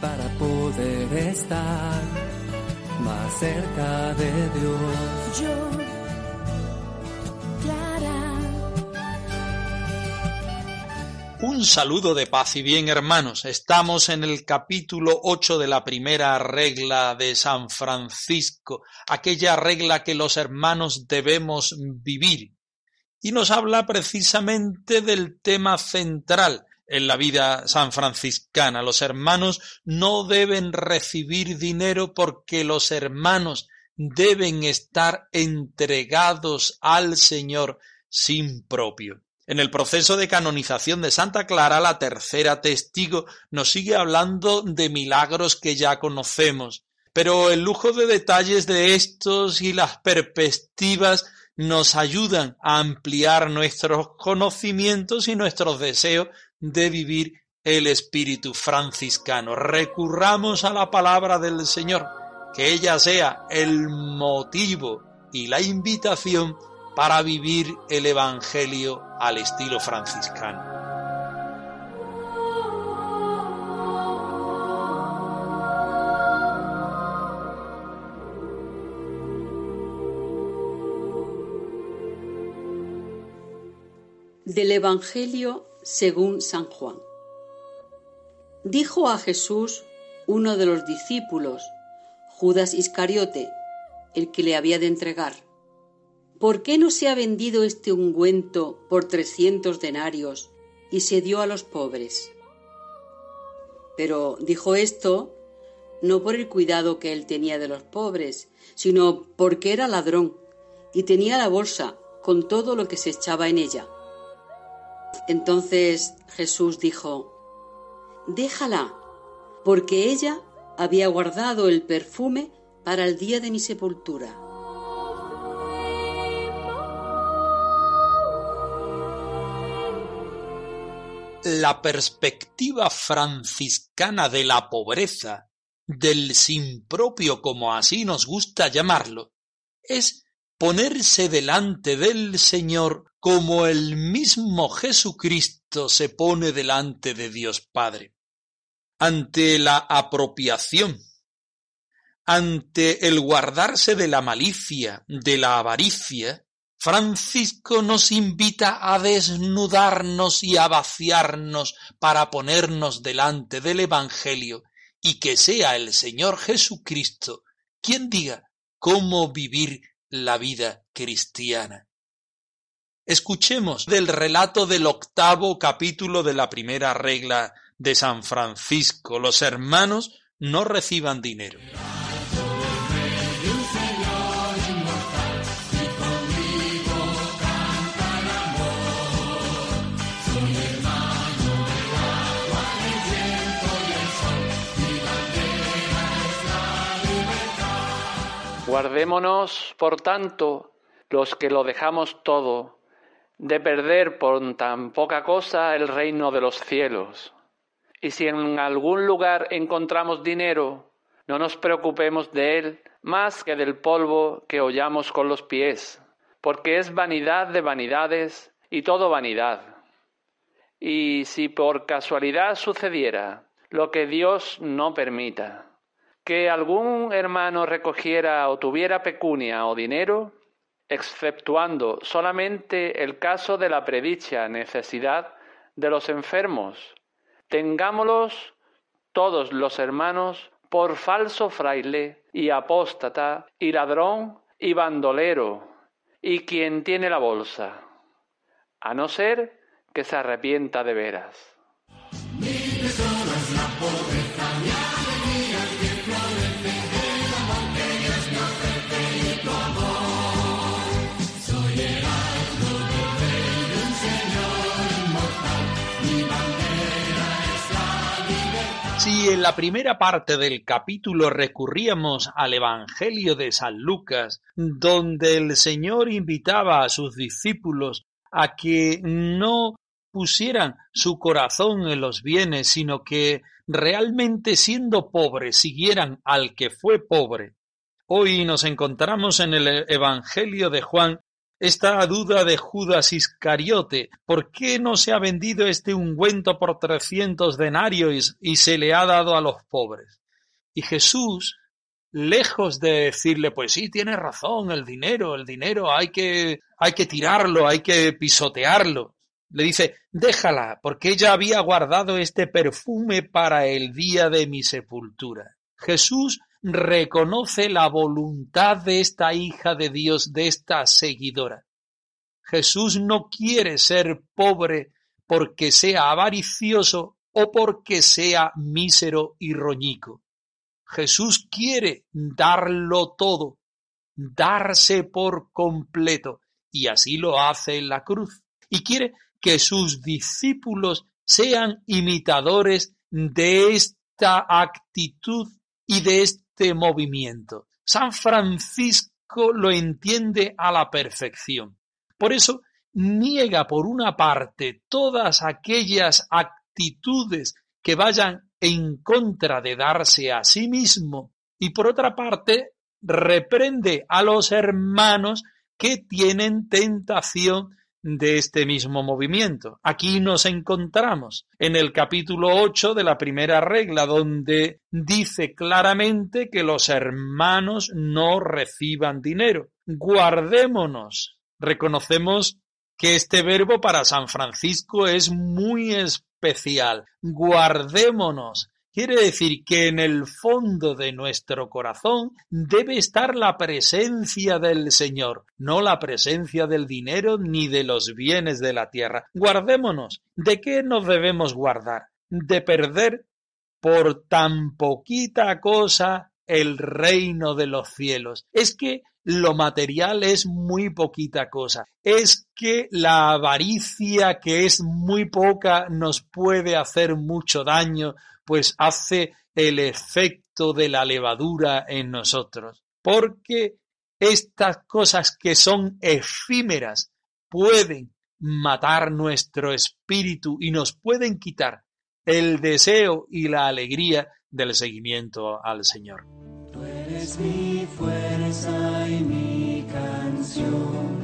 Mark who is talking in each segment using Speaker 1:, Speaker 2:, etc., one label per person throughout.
Speaker 1: para poder estar más cerca de Dios.
Speaker 2: Yo, Clara,
Speaker 3: Un saludo de paz y bien hermanos. Estamos en el capítulo 8 de la primera regla de San Francisco, aquella regla que los hermanos debemos vivir. Y nos habla precisamente del tema central en la vida sanfranciscana. Los hermanos no deben recibir dinero porque los hermanos deben estar entregados al Señor sin propio. En el proceso de canonización de Santa Clara, la tercera testigo nos sigue hablando de milagros que ya conocemos, pero el lujo de detalles de estos y las perspectivas nos ayudan a ampliar nuestros conocimientos y nuestros deseos de vivir el espíritu franciscano. Recurramos a la palabra del Señor, que ella sea el motivo y la invitación para vivir el Evangelio al estilo franciscano.
Speaker 4: Del Evangelio según San Juan. Dijo a Jesús uno de los discípulos, Judas Iscariote, el que le había de entregar, ¿por qué no se ha vendido este ungüento por trescientos denarios y se dio a los pobres? Pero dijo esto no por el cuidado que él tenía de los pobres, sino porque era ladrón y tenía la bolsa con todo lo que se echaba en ella. Entonces Jesús dijo, Déjala, porque ella había guardado el perfume para el día de mi sepultura.
Speaker 3: La perspectiva franciscana de la pobreza, del sin propio como así nos gusta llamarlo, es ponerse delante del Señor como el mismo Jesucristo se pone delante de Dios Padre. Ante la apropiación, ante el guardarse de la malicia, de la avaricia, Francisco nos invita a desnudarnos y a vaciarnos para ponernos delante del Evangelio y que sea el Señor Jesucristo quien diga cómo vivir la vida cristiana. Escuchemos del relato del octavo capítulo de la primera regla de San Francisco. Los hermanos no reciban dinero.
Speaker 5: Guardémonos, por tanto, los que lo dejamos todo, de perder por tan poca cosa el reino de los cielos. Y si en algún lugar encontramos dinero, no nos preocupemos de él más que del polvo que hollamos con los pies, porque es vanidad de vanidades y todo vanidad. Y si por casualidad sucediera lo que Dios no permita, que algún hermano recogiera o tuviera pecunia o dinero, exceptuando solamente el caso de la predicha necesidad de los enfermos, tengámoslos todos los hermanos por falso fraile y apóstata y ladrón y bandolero y quien tiene la bolsa, a no ser que se arrepienta de veras.
Speaker 3: En la primera parte del capítulo recurríamos al Evangelio de San Lucas, donde el Señor invitaba a sus discípulos a que no pusieran su corazón en los bienes, sino que realmente siendo pobres siguieran al que fue pobre. Hoy nos encontramos en el Evangelio de Juan esta duda de Judas Iscariote, ¿por qué no se ha vendido este ungüento por trescientos denarios y se le ha dado a los pobres? Y Jesús, lejos de decirle, pues sí, tiene razón, el dinero, el dinero hay que, hay que tirarlo, hay que pisotearlo. Le dice, déjala, porque ella había guardado este perfume para el día de mi sepultura. Jesús reconoce la voluntad de esta hija de Dios, de esta seguidora. Jesús no quiere ser pobre porque sea avaricioso o porque sea mísero y roñico. Jesús quiere darlo todo, darse por completo, y así lo hace en la cruz. Y quiere que sus discípulos sean imitadores de esta actitud y de este movimiento. San Francisco lo entiende a la perfección. Por eso niega por una parte todas aquellas actitudes que vayan en contra de darse a sí mismo y por otra parte reprende a los hermanos que tienen tentación de este mismo movimiento. Aquí nos encontramos en el capítulo 8 de la primera regla, donde dice claramente que los hermanos no reciban dinero. Guardémonos. Reconocemos que este verbo para San Francisco es muy especial. Guardémonos Quiere decir que en el fondo de nuestro corazón debe estar la presencia del Señor, no la presencia del dinero ni de los bienes de la tierra. Guardémonos. ¿De qué nos debemos guardar? De perder por tan poquita cosa el reino de los cielos. Es que lo material es muy poquita cosa. Es que la avaricia, que es muy poca, nos puede hacer mucho daño pues hace el efecto de la levadura en nosotros. Porque estas cosas que son efímeras pueden matar nuestro espíritu y nos pueden quitar el deseo y la alegría del seguimiento al Señor.
Speaker 1: Tú eres mi fuerza y mi canción,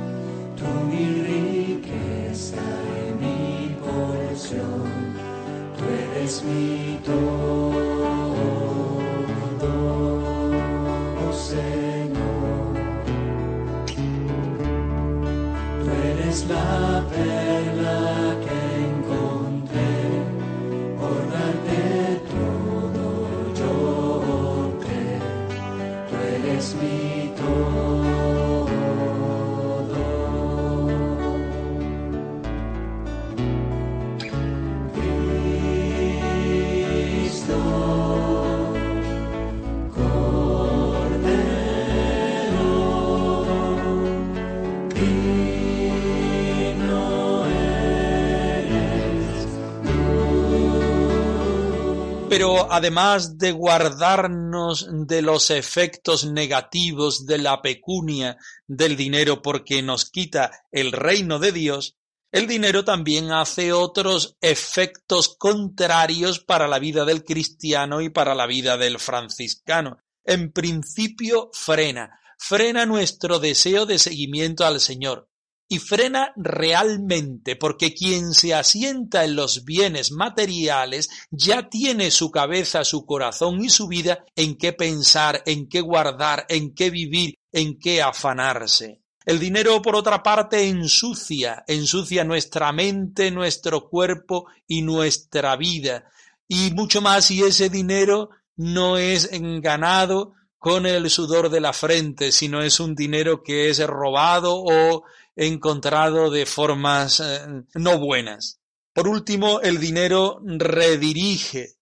Speaker 1: tú mi riqueza y mi porción eres mi todo, Señor. Tú eres la
Speaker 3: Pero además de guardarnos de los efectos negativos de la pecunia del dinero porque nos quita el reino de Dios, el dinero también hace otros efectos contrarios para la vida del cristiano y para la vida del franciscano. En principio, frena, frena nuestro deseo de seguimiento al Señor y frena realmente, porque quien se asienta en los bienes materiales ya tiene su cabeza, su corazón y su vida en qué pensar, en qué guardar, en qué vivir, en qué afanarse. El dinero, por otra parte, ensucia, ensucia nuestra mente, nuestro cuerpo y nuestra vida. Y mucho más si ese dinero no es ganado con el sudor de la frente, sino es un dinero que es robado o encontrado de formas eh, no buenas. Por último, el dinero redirige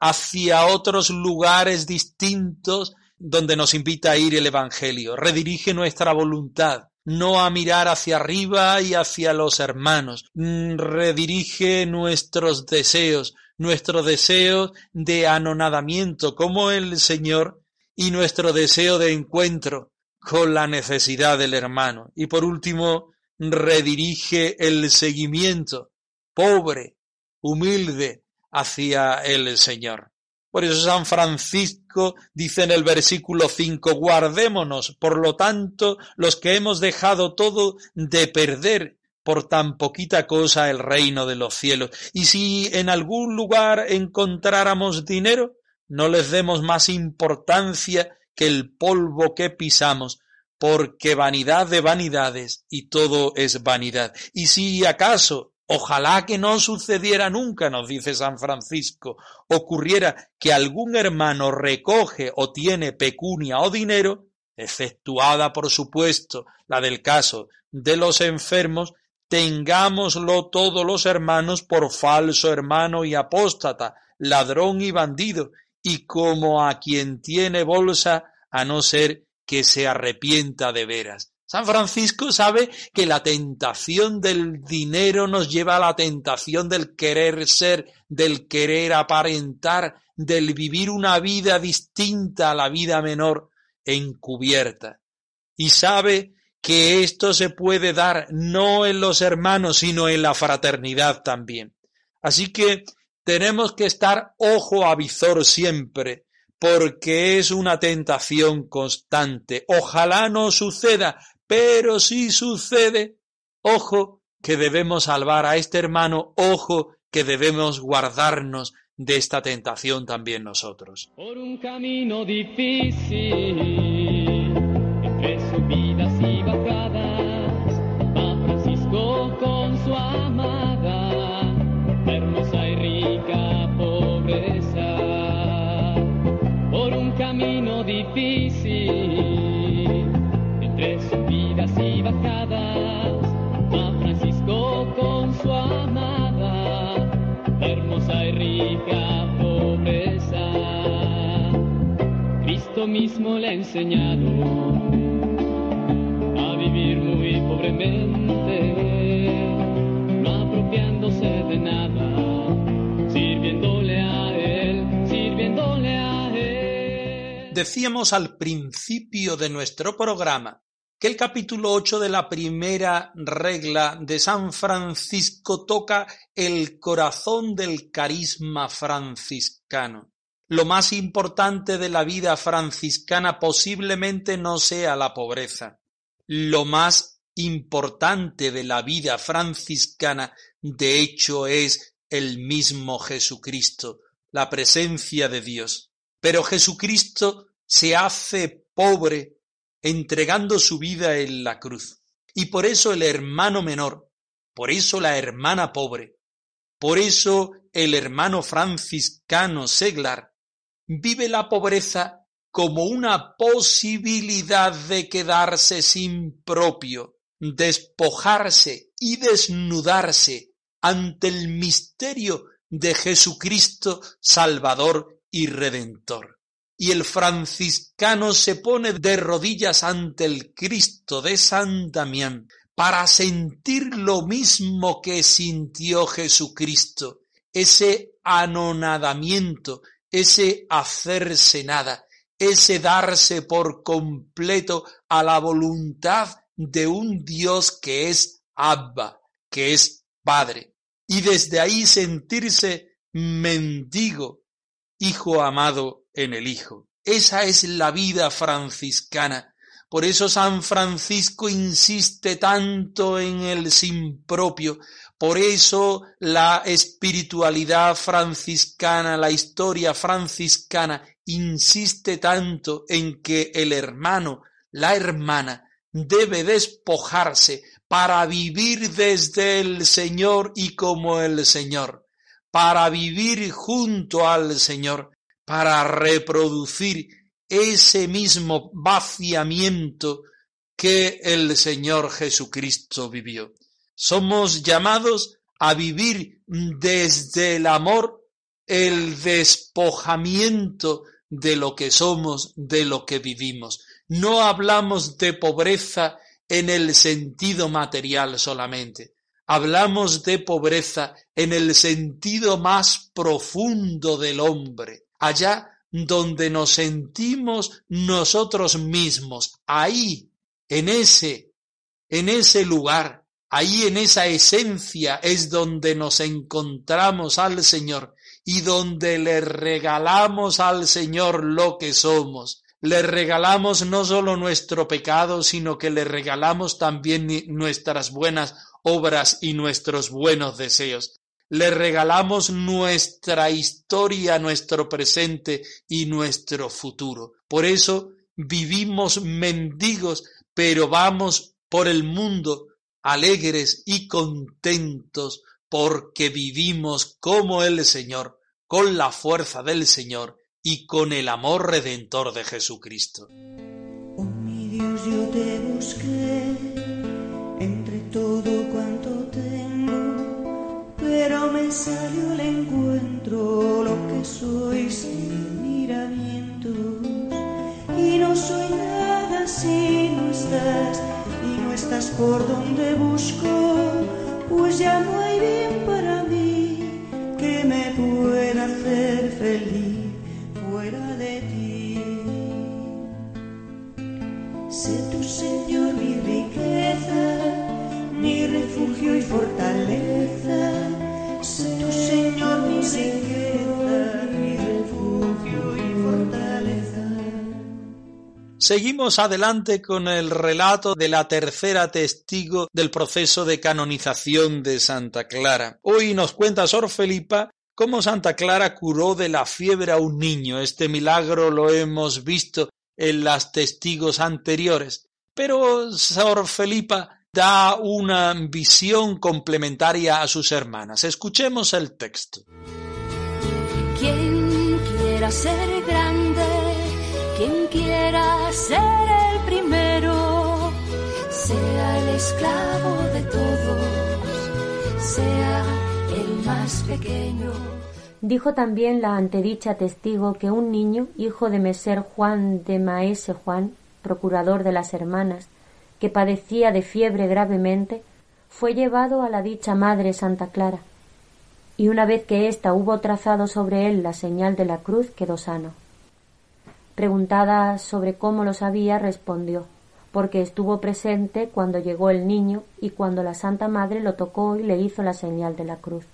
Speaker 3: hacia otros lugares distintos donde nos invita a ir el Evangelio. Redirige nuestra voluntad, no a mirar hacia arriba y hacia los hermanos. Mm, redirige nuestros deseos, nuestro deseo de anonadamiento como el Señor y nuestro deseo de encuentro con la necesidad del hermano. Y por último, redirige el seguimiento pobre, humilde, hacia el Señor. Por eso San Francisco dice en el versículo 5, guardémonos, por lo tanto, los que hemos dejado todo de perder por tan poquita cosa el reino de los cielos. Y si en algún lugar encontráramos dinero, no les demos más importancia que el polvo que pisamos, porque vanidad de vanidades y todo es vanidad. Y si acaso Ojalá que no sucediera nunca, nos dice San Francisco, ocurriera que algún hermano recoge o tiene pecunia o dinero, exceptuada por supuesto la del caso de los enfermos, tengámoslo todos los hermanos por falso hermano y apóstata, ladrón y bandido, y como a quien tiene bolsa, a no ser que se arrepienta de veras. San Francisco sabe que la tentación del dinero nos lleva a la tentación del querer ser, del querer aparentar, del vivir una vida distinta a la vida menor encubierta. Y sabe que esto se puede dar no en los hermanos, sino en la fraternidad también. Así que tenemos que estar ojo a visor siempre, porque es una tentación constante. Ojalá no suceda, pero si sucede, ojo que debemos salvar a este hermano, ojo que debemos guardarnos de esta tentación también nosotros.
Speaker 1: Por un camino difícil, enseñado a vivir muy pobremente, no apropiándose de nada, sirviéndole a Él, sirviéndole a Él.
Speaker 3: Decíamos al principio de nuestro programa que el capítulo 8 de la primera regla de San Francisco toca el corazón del carisma franciscano. Lo más importante de la vida franciscana posiblemente no sea la pobreza. Lo más importante de la vida franciscana, de hecho, es el mismo Jesucristo, la presencia de Dios. Pero Jesucristo se hace pobre entregando su vida en la cruz. Y por eso el hermano menor, por eso la hermana pobre, por eso el hermano franciscano seglar vive la pobreza como una posibilidad de quedarse sin propio, despojarse y desnudarse ante el misterio de Jesucristo Salvador y Redentor. Y el franciscano se pone de rodillas ante el Cristo de San Damián para sentir lo mismo que sintió Jesucristo, ese anonadamiento, ese hacerse nada, ese darse por completo a la voluntad de un Dios que es Abba, que es Padre, y desde ahí sentirse mendigo, hijo amado en el Hijo. Esa es la vida franciscana. Por eso San Francisco insiste tanto en el sin propio. Por eso la espiritualidad franciscana, la historia franciscana, insiste tanto en que el hermano, la hermana, debe despojarse para vivir desde el Señor y como el Señor, para vivir junto al Señor, para reproducir ese mismo vaciamiento que el Señor Jesucristo vivió. Somos llamados a vivir desde el amor el despojamiento de lo que somos, de lo que vivimos. No hablamos de pobreza en el sentido material solamente. hablamos de pobreza en el sentido más profundo del hombre, allá donde nos sentimos nosotros mismos, ahí, en ese, en ese lugar, ahí en esa esencia es donde nos encontramos al Señor y donde le regalamos al Señor lo que somos. Le regalamos no solo nuestro pecado, sino que le regalamos también nuestras buenas obras y nuestros buenos deseos. Le regalamos nuestra historia, nuestro presente y nuestro futuro. Por eso vivimos mendigos, pero vamos por el mundo alegres y contentos porque vivimos como el Señor, con la fuerza del Señor y con el amor redentor de Jesucristo.
Speaker 2: Oh
Speaker 3: Seguimos adelante con el relato de la tercera testigo del proceso de canonización de Santa Clara. Hoy nos cuenta Sor Felipa cómo Santa Clara curó de la fiebre a un niño. Este milagro lo hemos visto en las testigos anteriores. Pero Sor Felipa da una visión complementaria a sus hermanas. Escuchemos el texto.
Speaker 6: Quien quiera ser grande, quien quiera ser el primero, sea el esclavo de todos, sea el más pequeño.
Speaker 7: Dijo también la antedicha testigo que un niño, hijo de Meser Juan de Maese Juan, procurador de las hermanas, que padecía de fiebre gravemente, fue llevado a la dicha madre Santa Clara, y una vez que ésta hubo trazado sobre él la señal de la cruz quedó sano. Preguntada sobre cómo lo sabía, respondió porque estuvo presente cuando llegó el niño y cuando la Santa Madre lo tocó y le hizo la señal de la cruz.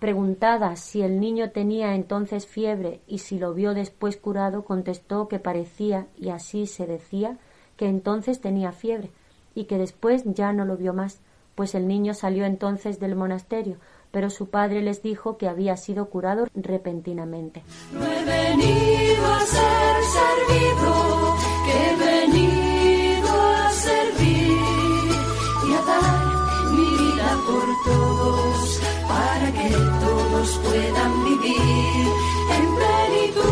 Speaker 7: Preguntada si el niño tenía entonces fiebre y si lo vio después curado, contestó que parecía, y así se decía, que entonces tenía fiebre, y que después ya no lo vio más, pues el niño salió entonces del monasterio, pero su padre les dijo que había sido curado repentinamente.
Speaker 6: Servido, que he venido a servir y a dar mi vida por todos, para que todos puedan vivir en plenitud.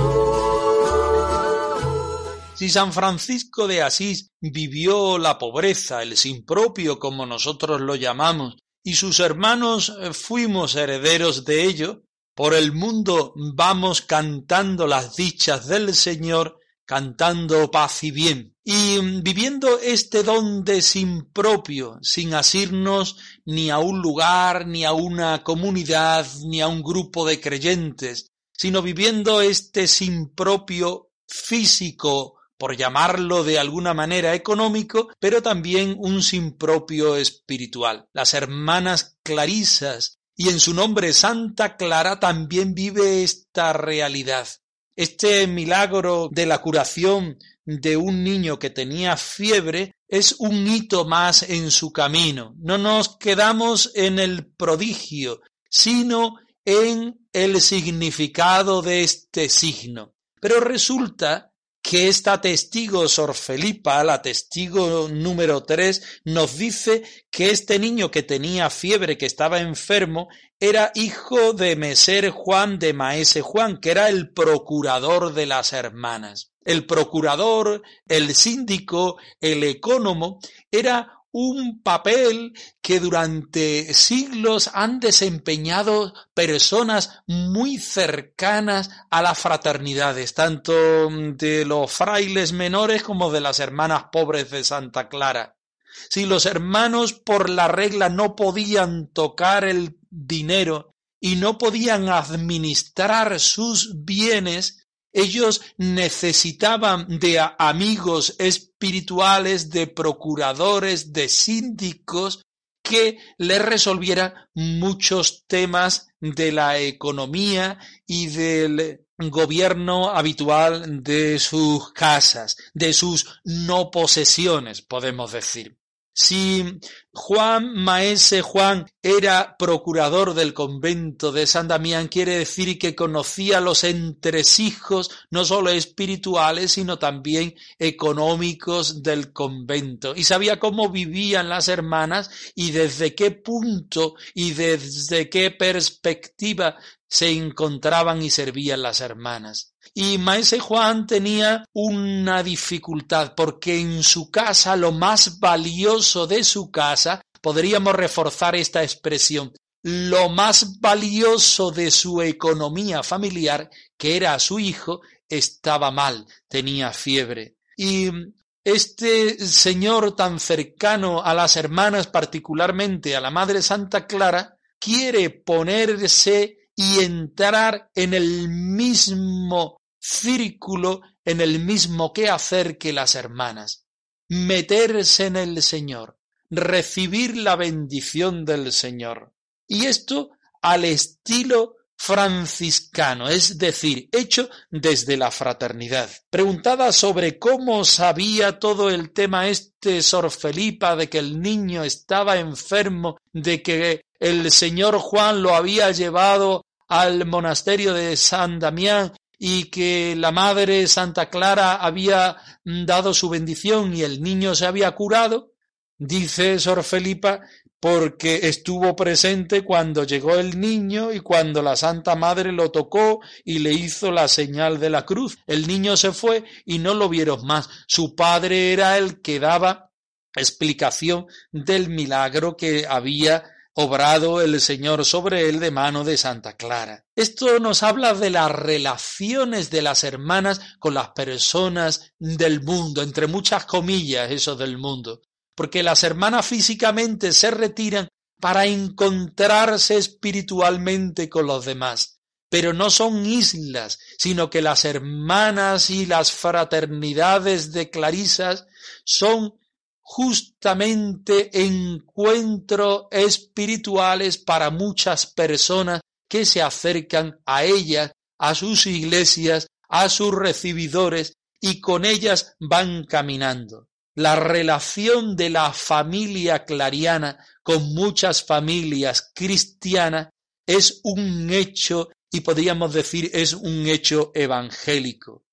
Speaker 3: Si San Francisco de Asís vivió la pobreza, el sin propio, como nosotros lo llamamos, y sus hermanos eh, fuimos herederos de ello, por el mundo vamos cantando las dichas del Señor, cantando paz y bien, y mm, viviendo este don de sin propio, sin asirnos ni a un lugar, ni a una comunidad, ni a un grupo de creyentes, sino viviendo este sin propio físico, por llamarlo de alguna manera económico, pero también un sin propio espiritual. Las hermanas clarisas y en su nombre Santa Clara también vive esta realidad. Este milagro de la curación de un niño que tenía fiebre es un hito más en su camino. No nos quedamos en el prodigio, sino en el significado de este signo. Pero resulta que esta testigo Sor Felipa, la testigo número tres, nos dice que este niño que tenía fiebre, que estaba enfermo, era hijo de Meser Juan de Maese Juan, que era el procurador de las hermanas. El procurador, el síndico, el ecónomo, era un papel que durante siglos han desempeñado personas muy cercanas a las fraternidades, tanto de los frailes menores como de las hermanas pobres de Santa Clara. Si los hermanos por la regla no podían tocar el dinero y no podían administrar sus bienes, ellos necesitaban de amigos espirituales, de procuradores, de síndicos que les resolvieran muchos temas de la economía y del gobierno habitual de sus casas, de sus no posesiones, podemos decir. Si Juan Maese Juan era procurador del convento de San Damián, quiere decir que conocía los entresijos no solo espirituales, sino también económicos del convento y sabía cómo vivían las hermanas y desde qué punto y desde qué perspectiva se encontraban y servían las hermanas. Y Maese Juan tenía una dificultad porque en su casa lo más valioso de su casa, podríamos reforzar esta expresión, lo más valioso de su economía familiar, que era su hijo, estaba mal, tenía fiebre. Y este señor tan cercano a las hermanas, particularmente a la Madre Santa Clara, quiere ponerse y entrar en el mismo círculo, en el mismo quehacer que las hermanas, meterse en el Señor, recibir la bendición del Señor. Y esto al estilo franciscano, es decir, hecho desde la fraternidad. Preguntada sobre cómo sabía todo el tema este Sor Felipa de que el niño estaba enfermo, de que el señor Juan lo había llevado al monasterio de San Damián y que la madre Santa Clara había dado su bendición y el niño se había curado, dice Sor Felipa, porque estuvo presente cuando llegó el niño y cuando la Santa Madre lo tocó y le hizo la señal de la cruz. El niño se fue y no lo vieron más. Su padre era el que daba explicación del milagro que había obrado el Señor sobre él de mano de Santa Clara. Esto nos habla de las relaciones de las hermanas con las personas del mundo, entre muchas comillas eso del mundo, porque las hermanas físicamente se retiran para encontrarse espiritualmente con los demás. Pero no son islas, sino que las hermanas y las fraternidades de Clarisas son justamente encuentros espirituales para muchas personas que se acercan a ellas, a sus iglesias, a sus recibidores y con ellas van caminando. La relación de la familia clariana con muchas familias cristianas es un hecho y podríamos decir es un hecho evangélico.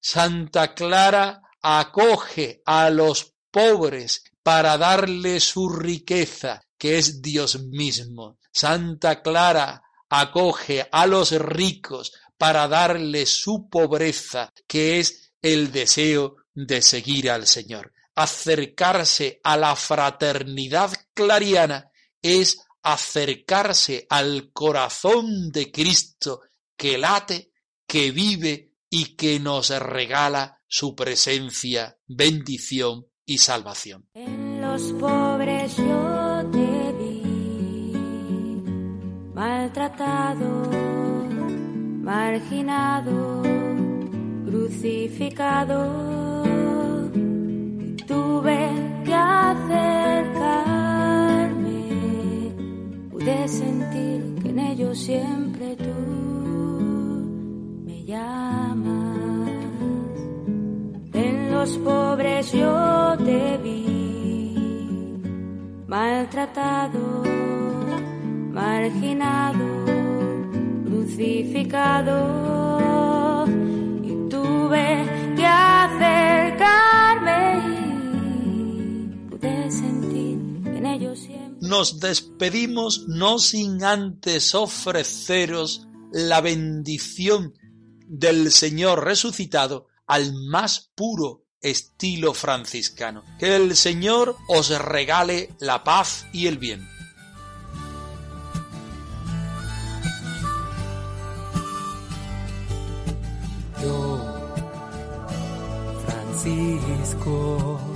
Speaker 3: Santa Clara acoge a los pobres para darle su riqueza, que es Dios mismo. Santa Clara acoge a los ricos para darle su pobreza, que es el deseo de seguir al Señor. Acercarse a la fraternidad clariana es acercarse al corazón de Cristo que late, que vive y que nos regala su presencia, bendición y salvación.
Speaker 7: En los pobres yo te vi, maltratado, marginado, crucificado. Tuve que acercarme, pude sentir que en ellos siempre tú me llamas. Los pobres yo te vi, maltratado, marginado, crucificado, y tuve
Speaker 3: Nos despedimos no sin antes ofreceros la bendición del Señor resucitado al más puro estilo franciscano. Que el Señor os regale la paz y el bien.
Speaker 8: Yo, Francisco,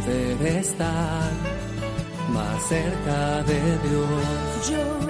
Speaker 1: poder estar más cerca de Dios.
Speaker 6: Yo